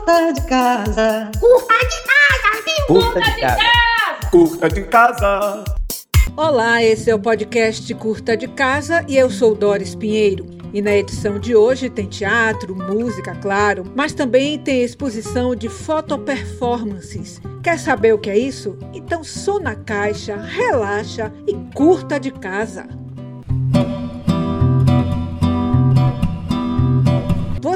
Curta de casa. Curta de casa, sim. Curta de casa. Curta de casa. Olá, esse é o podcast Curta de Casa e eu sou Doris Pinheiro. E na edição de hoje tem teatro, música, claro, mas também tem exposição de fotoperformances. Quer saber o que é isso? Então sou na caixa, relaxa e curta de casa.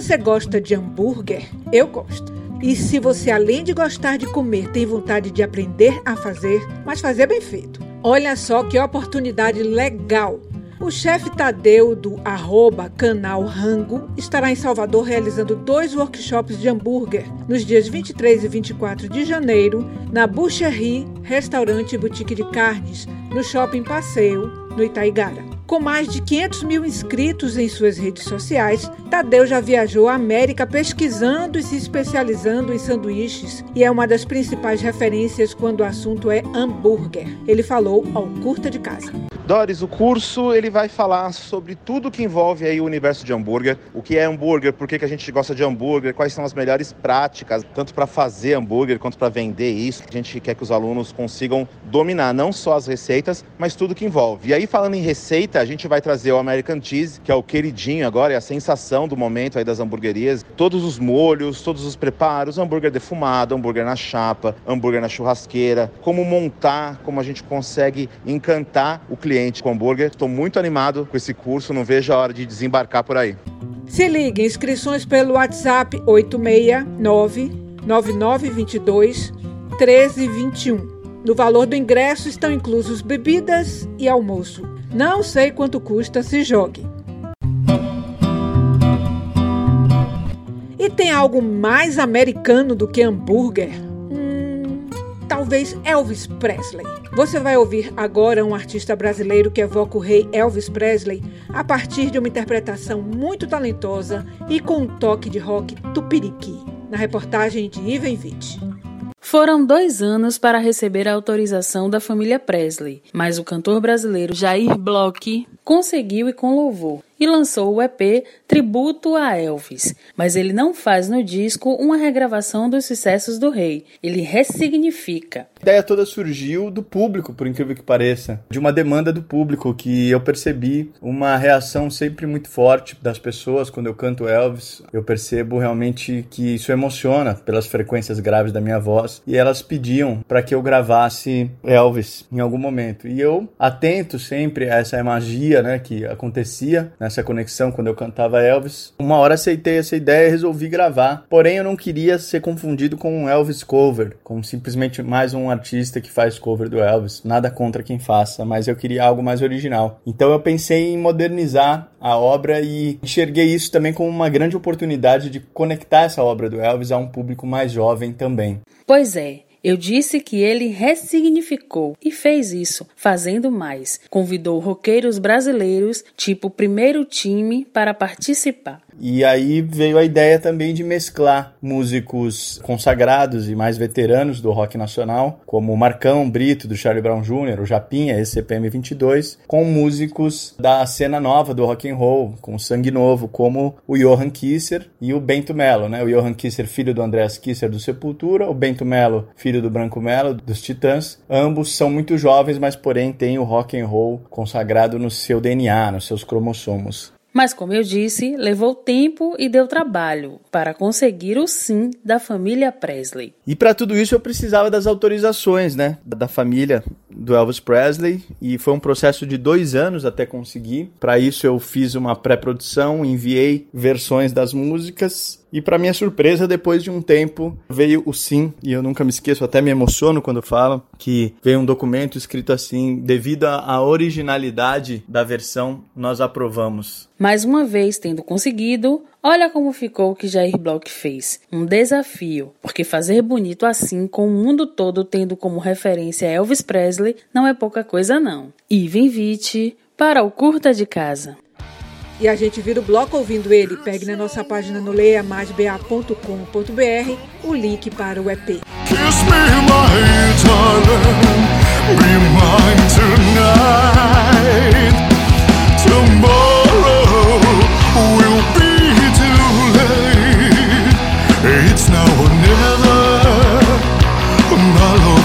Você gosta de hambúrguer? Eu gosto. E se você, além de gostar de comer, tem vontade de aprender a fazer, mas fazer bem feito, olha só que oportunidade legal! O chefe Tadeu do arroba canal Rango estará em Salvador realizando dois workshops de hambúrguer nos dias 23 e 24 de janeiro na Boucherie, restaurante e boutique de carnes, no Shopping Passeio, no Itaigara. Com mais de 500 mil inscritos em suas redes sociais, Tadeu já viajou à América pesquisando e se especializando em sanduíches e é uma das principais referências quando o assunto é hambúrguer. Ele falou ao Curta de Casa. Doris, o curso ele vai falar sobre tudo que envolve aí o universo de hambúrguer, o que é hambúrguer, por que, que a gente gosta de hambúrguer, quais são as melhores práticas, tanto para fazer hambúrguer quanto para vender isso. A gente quer que os alunos consigam dominar não só as receitas, mas tudo que envolve. E aí, falando em receita, a gente vai trazer o American Cheese, que é o queridinho agora, é a sensação do momento aí das hamburguerias. Todos os molhos, todos os preparos, hambúrguer defumado, hambúrguer na chapa, hambúrguer na churrasqueira, como montar, como a gente consegue encantar o cliente com hambúrguer. Estou muito animado com esse curso, não vejo a hora de desembarcar por aí. Se ligue, inscrições pelo WhatsApp 869 9922 1321. No valor do ingresso estão inclusos bebidas e almoço. Não sei quanto custa, se jogue. E tem algo mais americano do que hambúrguer? talvez Elvis Presley. Você vai ouvir agora um artista brasileiro que evoca o rei Elvis Presley a partir de uma interpretação muito talentosa e com um toque de rock tupiriqui, na reportagem de Ivan Witt. Foram dois anos para receber a autorização da família Presley, mas o cantor brasileiro Jair Bloch conseguiu e com louvor e lançou o EP Tributo a Elvis. Mas ele não faz no disco uma regravação dos sucessos do rei, ele ressignifica. A ideia toda surgiu do público, por incrível que pareça, de uma demanda do público que eu percebi uma reação sempre muito forte das pessoas quando eu canto Elvis. Eu percebo realmente que isso emociona pelas frequências graves da minha voz e elas pediam para que eu gravasse Elvis em algum momento. E eu atento sempre a essa magia, né, que acontecia nessa conexão quando eu cantava Elvis. Uma hora aceitei essa ideia e resolvi gravar. Porém, eu não queria ser confundido com um Elvis cover, como simplesmente mais um artista que faz cover do Elvis. Nada contra quem faça, mas eu queria algo mais original. Então eu pensei em modernizar a obra e enxerguei isso também como uma grande oportunidade de conectar essa obra do Elvis a um público mais jovem também. Pois é. Eu disse que ele ressignificou e fez isso, fazendo mais. Convidou roqueiros brasileiros, tipo primeiro time, para participar. E aí veio a ideia também de mesclar músicos consagrados e mais veteranos do rock nacional, como o Marcão Brito, do Charlie Brown Jr., o Japinha, esse CPM 22, com músicos da cena nova do rock and roll, com sangue novo, como o Johan Kisser e o Bento Melo, né? O Johan Kisser, filho do Andreas Kisser do Sepultura, o Bento Melo, filho do Branco Melo dos Titãs. Ambos são muito jovens, mas porém têm o rock and roll consagrado no seu DNA, nos seus cromossomos. Mas, como eu disse, levou tempo e deu trabalho para conseguir o sim da família Presley. E para tudo isso eu precisava das autorizações, né, da família do Elvis Presley e foi um processo de dois anos até conseguir. Para isso eu fiz uma pré-produção, enviei versões das músicas e para minha surpresa, depois de um tempo, veio o sim, e eu nunca me esqueço, até me emociono quando falo, que veio um documento escrito assim: devido à originalidade da versão, nós aprovamos. Mais uma vez tendo conseguido, olha como ficou o que Jair Bloch fez. Um desafio, porque fazer bonito assim, com o mundo todo tendo como referência Elvis Presley, não é pouca coisa não. Ivan Witt, para o Curta de Casa. E a gente vira o bloco ouvindo ele. Pegue na nossa página no leiamaisba.com.br o link para o EP. Kiss me, my darling, be mine tonight. Tomorrow now or never, my love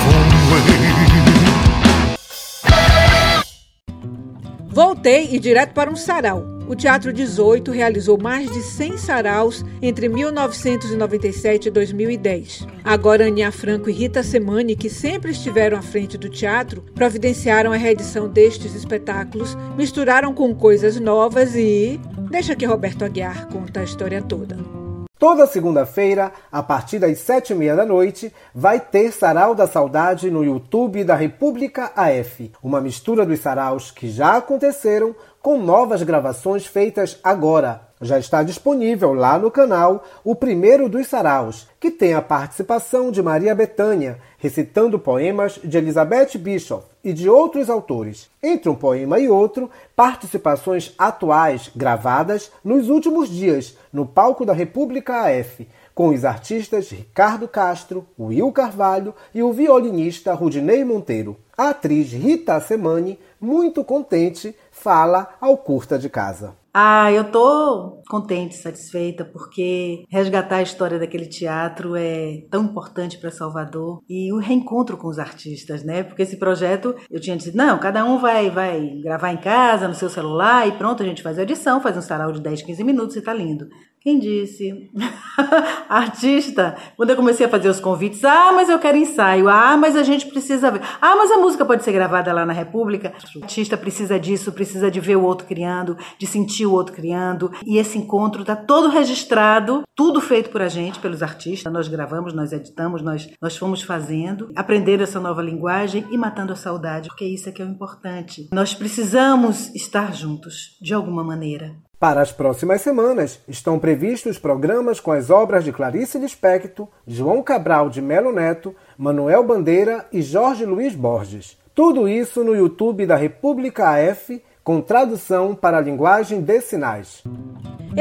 Voltei e direto para um sarau. O Teatro 18 realizou mais de 100 saraus entre 1997 e 2010. Agora, Aninha Franco e Rita Semani, que sempre estiveram à frente do teatro, providenciaram a reedição destes espetáculos, misturaram com coisas novas e. Deixa que Roberto Aguiar conta a história toda. Toda segunda-feira, a partir das sete e meia da noite, vai ter Sarau da Saudade no YouTube da República AF. Uma mistura dos saraus que já aconteceram com novas gravações feitas agora. Já está disponível lá no canal o primeiro dos saraus, que tem a participação de Maria Bethânia, recitando poemas de Elizabeth Bishop e de outros autores. Entre um poema e outro, participações atuais gravadas nos últimos dias no palco da República AF, com os artistas Ricardo Castro, Will Carvalho e o violinista Rudinei Monteiro. A atriz Rita Semani, muito contente, fala ao Curta de Casa. Ah, eu tô contente, satisfeita, porque resgatar a história daquele teatro é tão importante para Salvador e o reencontro com os artistas, né? Porque esse projeto eu tinha dito, não, cada um vai vai gravar em casa, no seu celular e pronto, a gente faz a edição, faz um sarau de 10, 15 minutos e tá lindo. Quem disse? Artista, quando eu comecei a fazer os convites, ah, mas eu quero ensaio, ah, mas a gente precisa ver, ah, mas a música pode ser gravada lá na República. Artista precisa disso, precisa de ver o outro criando, de sentir o outro criando. E esse encontro está todo registrado, tudo feito por a gente, pelos artistas. Nós gravamos, nós editamos, nós, nós fomos fazendo, aprender essa nova linguagem e matando a saudade, porque isso é que é o importante. Nós precisamos estar juntos, de alguma maneira. Para as próximas semanas, estão previstos programas com as obras de Clarice Lispector, João Cabral de Melo Neto, Manuel Bandeira e Jorge Luiz Borges. Tudo isso no YouTube da República AF com tradução para a linguagem de sinais.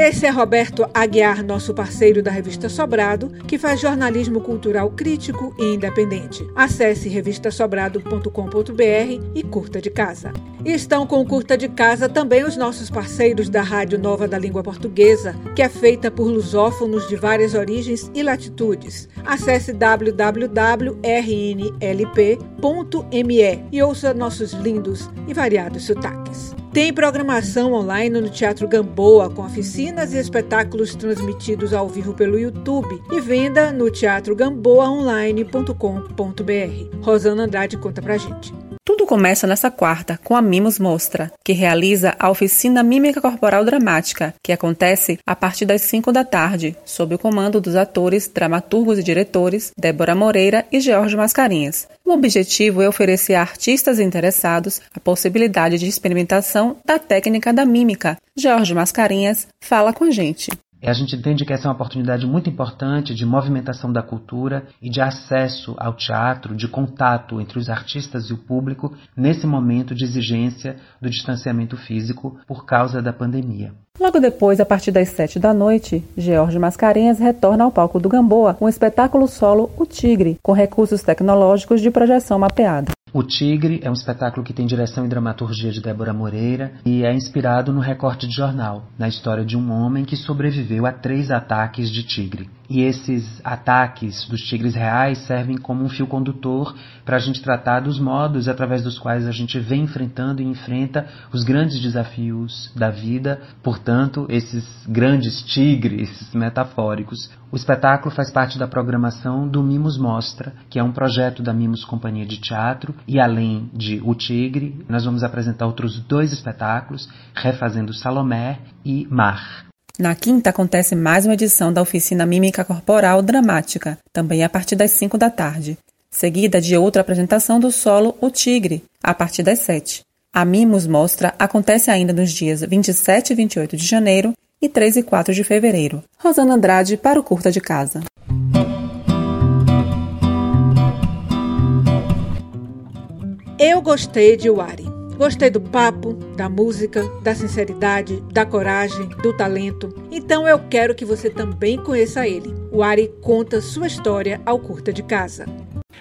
Esse é Roberto Aguiar, nosso parceiro da revista Sobrado, que faz jornalismo cultural crítico e independente. Acesse revistasobrado.com.br e curta de casa. E estão com curta de casa também os nossos parceiros da Rádio Nova da Língua Portuguesa, que é feita por lusófonos de várias origens e latitudes. Acesse www.rnlp.me e ouça nossos lindos e variados sotaques. Tem programação online no Teatro Gamboa, com oficinas e espetáculos transmitidos ao vivo pelo YouTube e venda no teatrogamboaonline.com.br. Rosana Andrade conta pra gente. Tudo começa nesta quarta com a Mimos Mostra, que realiza a oficina Mímica Corporal Dramática, que acontece a partir das 5 da tarde, sob o comando dos atores, dramaturgos e diretores Débora Moreira e George Mascarinhas. O objetivo é oferecer a artistas interessados a possibilidade de experimentação da técnica da mímica. George Mascarinhas fala com a gente. A gente entende que essa é uma oportunidade muito importante de movimentação da cultura e de acesso ao teatro, de contato entre os artistas e o público nesse momento de exigência do distanciamento físico por causa da pandemia. Logo depois, a partir das sete da noite, George Mascarenhas retorna ao palco do Gamboa com o espetáculo solo O Tigre, com recursos tecnológicos de projeção mapeada. O Tigre é um espetáculo que tem direção e dramaturgia de Débora Moreira e é inspirado no recorte de jornal, na história de um homem que sobreviveu a três ataques de tigre. E esses ataques dos tigres reais servem como um fio condutor para a gente tratar dos modos através dos quais a gente vem enfrentando e enfrenta os grandes desafios da vida, portanto, esses grandes tigres metafóricos. O espetáculo faz parte da programação do Mimos Mostra, que é um projeto da Mimos Companhia de Teatro, e além de O Tigre, nós vamos apresentar outros dois espetáculos, Refazendo Salomé e Mar. Na quinta acontece mais uma edição da oficina Mímica Corporal Dramática, também a partir das 5 da tarde, seguida de outra apresentação do solo O Tigre, a partir das 7. A Mimos Mostra acontece ainda nos dias 27 e 28 de janeiro e 3 e 4 de fevereiro. Rosana Andrade para o Curta de Casa. Eu gostei de Wari. Gostei do papo, da música, da sinceridade, da coragem, do talento. Então eu quero que você também conheça ele. O Ari conta sua história ao Curta de Casa.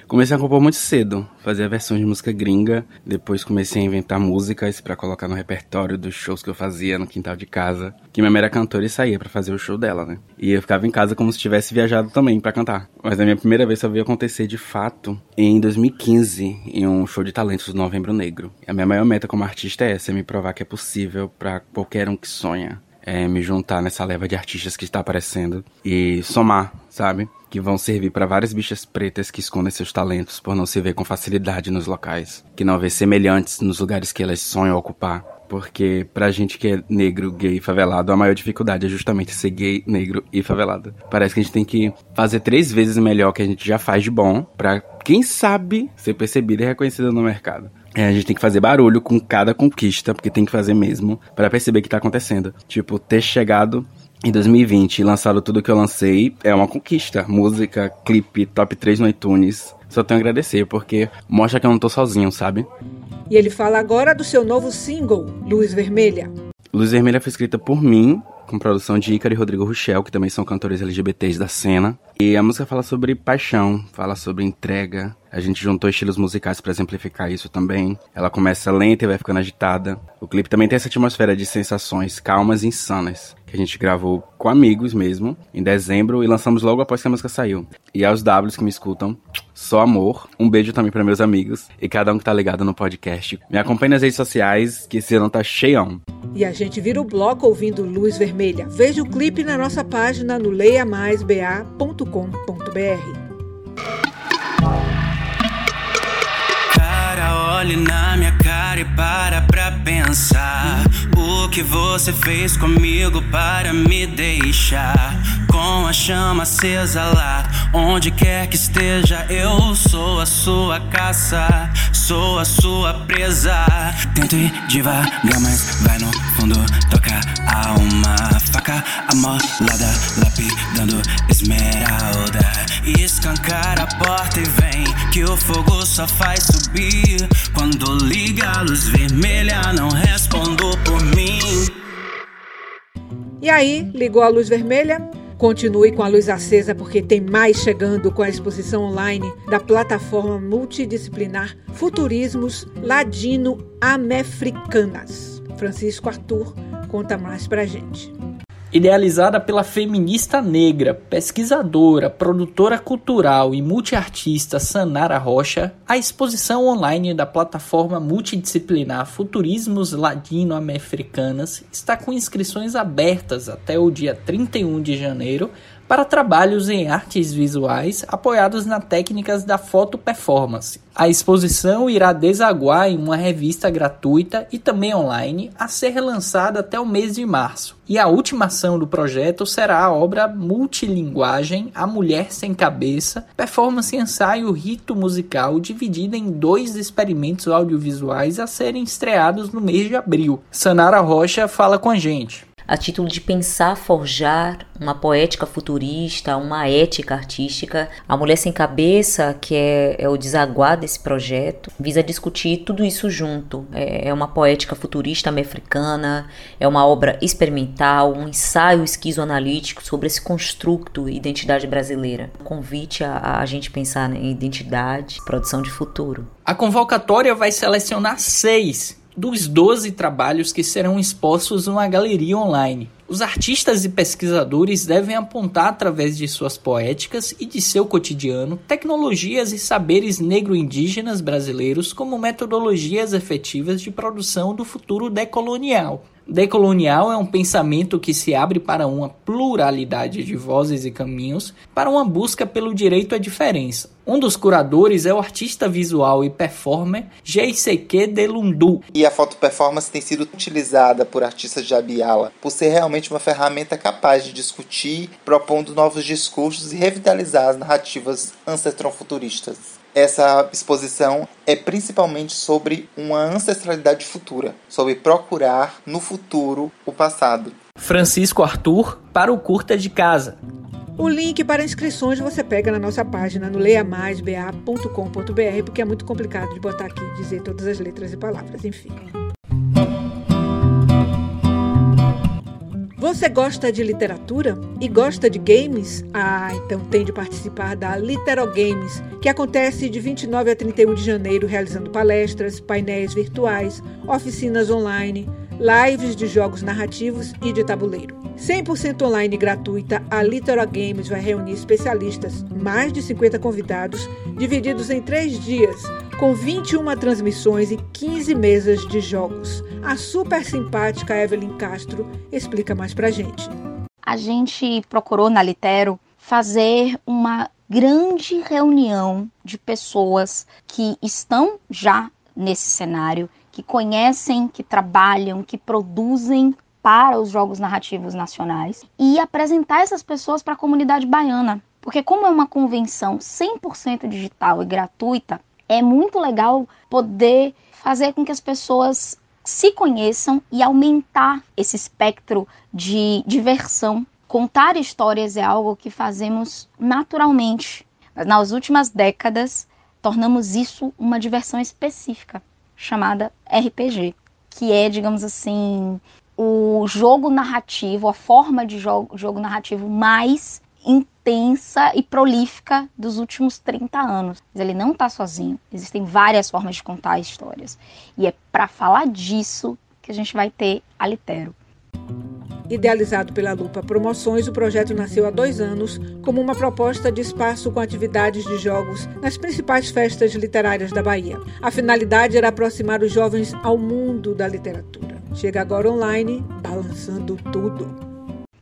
Comecei a compor muito cedo, fazia versões de música gringa, depois comecei a inventar músicas para colocar no repertório dos shows que eu fazia no quintal de casa, que minha mãe era cantora e saía para fazer o show dela, né? E eu ficava em casa como se tivesse viajado também para cantar. Mas a minha primeira vez só veio acontecer de fato em 2015, em um show de talentos do Novembro Negro. A minha maior meta como artista é essa, é me provar que é possível para qualquer um que sonha. É me juntar nessa leva de artistas que está aparecendo e somar, sabe? Que vão servir para várias bichas pretas que escondem seus talentos por não se ver com facilidade nos locais, que não vê semelhantes nos lugares que elas sonham ocupar. Porque pra gente que é negro, gay e favelado, a maior dificuldade é justamente ser gay, negro e favelado. Parece que a gente tem que fazer três vezes melhor que a gente já faz de bom pra, quem sabe, ser percebido e reconhecido no mercado. É, a gente tem que fazer barulho com cada conquista, porque tem que fazer mesmo, para perceber o que tá acontecendo. Tipo, ter chegado em 2020 lançado tudo que eu lancei é uma conquista. Música, clipe, top 3 no iTunes. Só tenho a agradecer, porque mostra que eu não tô sozinho, sabe? E ele fala agora do seu novo single, Luz Vermelha. Luz Vermelha foi escrita por mim, com produção de Ícaro e Rodrigo Ruchel, que também são cantores LGBTs da cena. E a música fala sobre paixão, fala sobre entrega. A gente juntou estilos musicais para exemplificar isso também. Ela começa lenta e vai ficando agitada. O clipe também tem essa atmosfera de sensações calmas e insanas que a gente gravou com amigos mesmo, em dezembro, e lançamos logo após que a música saiu. E aos Ws que me escutam, só amor. Um beijo também para meus amigos e cada um que tá ligado no podcast. Me acompanhe nas redes sociais, que esse ano tá cheião. E a gente vira o bloco ouvindo Luz Vermelha. Veja o clipe na nossa página no leiamaisba.com.br. olhe na minha cara e para pra pensar O que você fez comigo para me deixar Com a chama acesa lá Onde quer que esteja Eu sou a sua caça Sou a sua presa Tento ir devagar, mas vai no fundo Toca a alma Faca amolada Lapidando esmeralda Escancar a porta e vem Que o fogo só faz subir quando liga a luz vermelha, não respondo por mim. E aí, ligou a luz vermelha? Continue com a luz acesa porque tem mais chegando com a exposição online da plataforma multidisciplinar Futurismos Ladino-Amefricanas. Francisco Arthur conta mais pra gente. Idealizada pela feminista negra, pesquisadora, produtora cultural e multiartista Sanara Rocha, a exposição online da plataforma multidisciplinar Futurismos Ladino-Americanas está com inscrições abertas até o dia 31 de janeiro para trabalhos em artes visuais apoiados nas técnicas da foto performance. A exposição irá desaguar em uma revista gratuita e também online a ser lançada até o mês de março. E a última ação do projeto será a obra multilinguagem A Mulher Sem Cabeça, performance ensaio rito musical dividida em dois experimentos audiovisuais a serem estreados no mês de abril. Sanara Rocha fala com a gente a título de pensar, forjar uma poética futurista, uma ética artística. A Mulher Sem Cabeça, que é, é o desaguar desse projeto, visa discutir tudo isso junto. É, é uma poética futurista americana, é uma obra experimental, um ensaio esquizoanalítico sobre esse construto identidade brasileira. convite a, a gente pensar em identidade, produção de futuro. A convocatória vai selecionar seis dos 12 trabalhos que serão expostos numa galeria online. Os artistas e pesquisadores devem apontar através de suas poéticas e de seu cotidiano tecnologias e saberes negro-indígenas brasileiros como metodologias efetivas de produção do futuro decolonial. Decolonial é um pensamento que se abre para uma pluralidade de vozes e caminhos, para uma busca pelo direito à diferença. Um dos curadores é o artista visual e performer J.C.Q. Delundu. E a foto performance tem sido utilizada por artistas de Abiala por ser realmente uma ferramenta capaz de discutir, propondo novos discursos e revitalizar as narrativas ancestral-futuristas essa exposição é principalmente sobre uma ancestralidade futura, sobre procurar no futuro o passado. Francisco Arthur para o Curta de Casa. O link para inscrições você pega na nossa página no leiamaisba.com.br, porque é muito complicado de botar aqui, dizer todas as letras e palavras, enfim. Você gosta de literatura e gosta de games? Ah, então tem de participar da Litero Games, que acontece de 29 a 31 de janeiro, realizando palestras, painéis virtuais, oficinas online, lives de jogos narrativos e de tabuleiro. 100% online e gratuita, a Litera Games vai reunir especialistas, mais de 50 convidados, divididos em três dias com 21 transmissões e 15 mesas de jogos. A super simpática Evelyn Castro explica mais pra gente. A gente procurou na Litero fazer uma grande reunião de pessoas que estão já nesse cenário, que conhecem, que trabalham, que produzem para os jogos narrativos nacionais e apresentar essas pessoas para a comunidade baiana. Porque como é uma convenção 100% digital e gratuita, é muito legal poder fazer com que as pessoas se conheçam e aumentar esse espectro de diversão. Contar histórias é algo que fazemos naturalmente, nas últimas décadas tornamos isso uma diversão específica, chamada RPG, que é, digamos assim, o jogo narrativo, a forma de jogo, jogo narrativo mais intensa e prolífica dos últimos 30 anos. Mas ele não está sozinho. Existem várias formas de contar histórias. E é para falar disso que a gente vai ter a Litero. Idealizado pela Lupa Promoções, o projeto nasceu há dois anos como uma proposta de espaço com atividades de jogos nas principais festas literárias da Bahia. A finalidade era aproximar os jovens ao mundo da literatura. Chega agora online, balançando tudo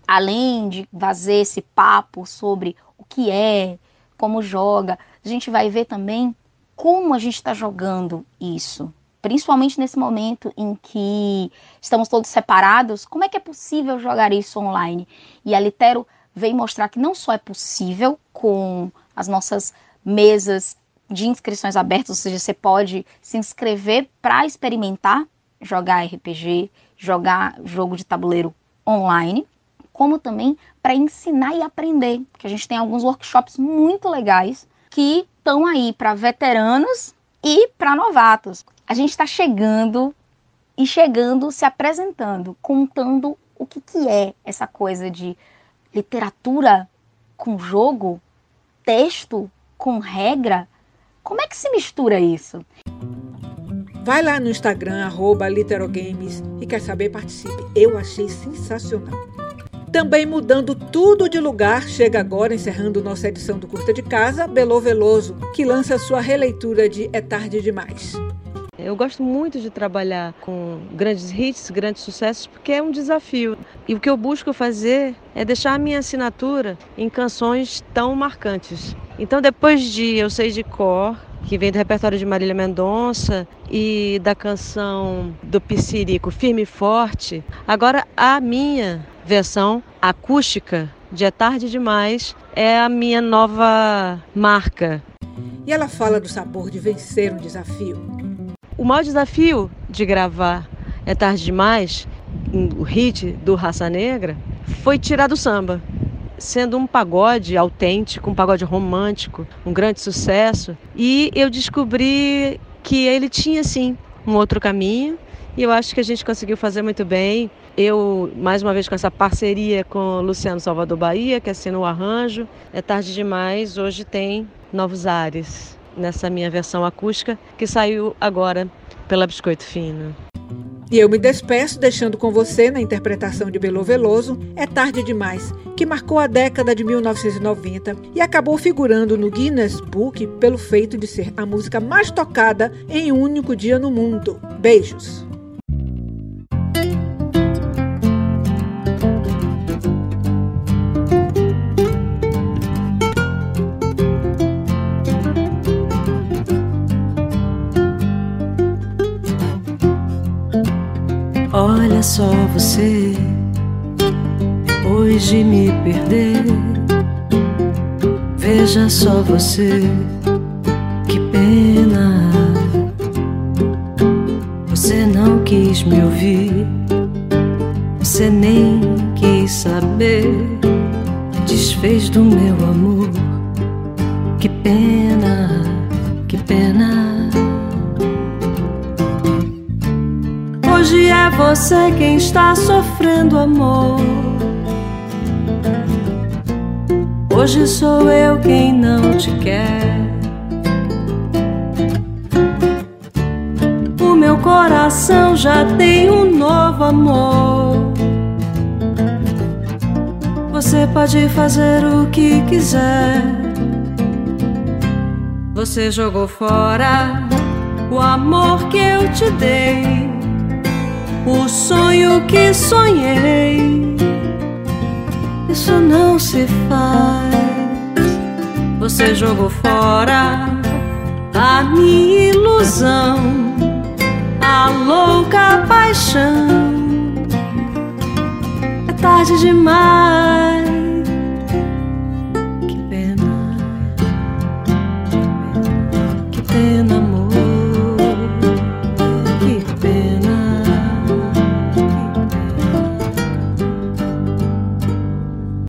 além de fazer esse papo sobre o que é, como joga, a gente vai ver também como a gente está jogando isso. Principalmente nesse momento em que estamos todos separados, como é que é possível jogar isso online? E a Litero vem mostrar que não só é possível com as nossas mesas de inscrições abertas, ou seja, você pode se inscrever para experimentar jogar RPG, jogar jogo de tabuleiro online, como também para ensinar e aprender, porque a gente tem alguns workshops muito legais que estão aí para veteranos e para novatos. A gente está chegando e chegando, se apresentando, contando o que, que é essa coisa de literatura com jogo, texto com regra. Como é que se mistura isso? Vai lá no Instagram, arroba Literogames e quer saber, participe. Eu achei sensacional. Também mudando tudo de lugar, chega agora, encerrando nossa edição do Curta de Casa, Belo Veloso, que lança sua releitura de É Tarde Demais. Eu gosto muito de trabalhar com grandes hits, grandes sucessos, porque é um desafio. E o que eu busco fazer é deixar a minha assinatura em canções tão marcantes. Então, depois de Eu Sei de Cor, que vem do repertório de Marília Mendonça e da canção do Piscirico Firme e Forte, agora a minha versão acústica de É Tarde Demais é a minha nova marca. E ela fala do sabor de vencer um desafio. O maior desafio de gravar É Tarde Demais, o hit do Raça Negra, foi tirar do samba. Sendo um pagode autêntico, um pagode romântico, um grande sucesso. E eu descobri que ele tinha, sim, um outro caminho. E eu acho que a gente conseguiu fazer muito bem. Eu, mais uma vez, com essa parceria com Luciano Salvador Bahia, que assinou o arranjo. É tarde demais, hoje tem novos ares nessa minha versão acústica, que saiu agora pela Biscoito Fino. E eu me despeço deixando com você, na interpretação de Belo Veloso, É Tarde Demais, que marcou a década de 1990 e acabou figurando no Guinness Book pelo feito de ser a música mais tocada em um único dia no mundo. Beijos! Só você, hoje me perder. Veja só você, que pena. Você não quis me ouvir, você nem quis saber. Desfez do meu amor, que pena, que pena. você quem está sofrendo amor. Hoje sou eu quem não te quer. O meu coração já tem um novo amor. Você pode fazer o que quiser. Você jogou fora o amor que eu te dei o sonho que sonhei. Isso não se faz. Você jogou fora a minha ilusão, a louca paixão. É tarde demais.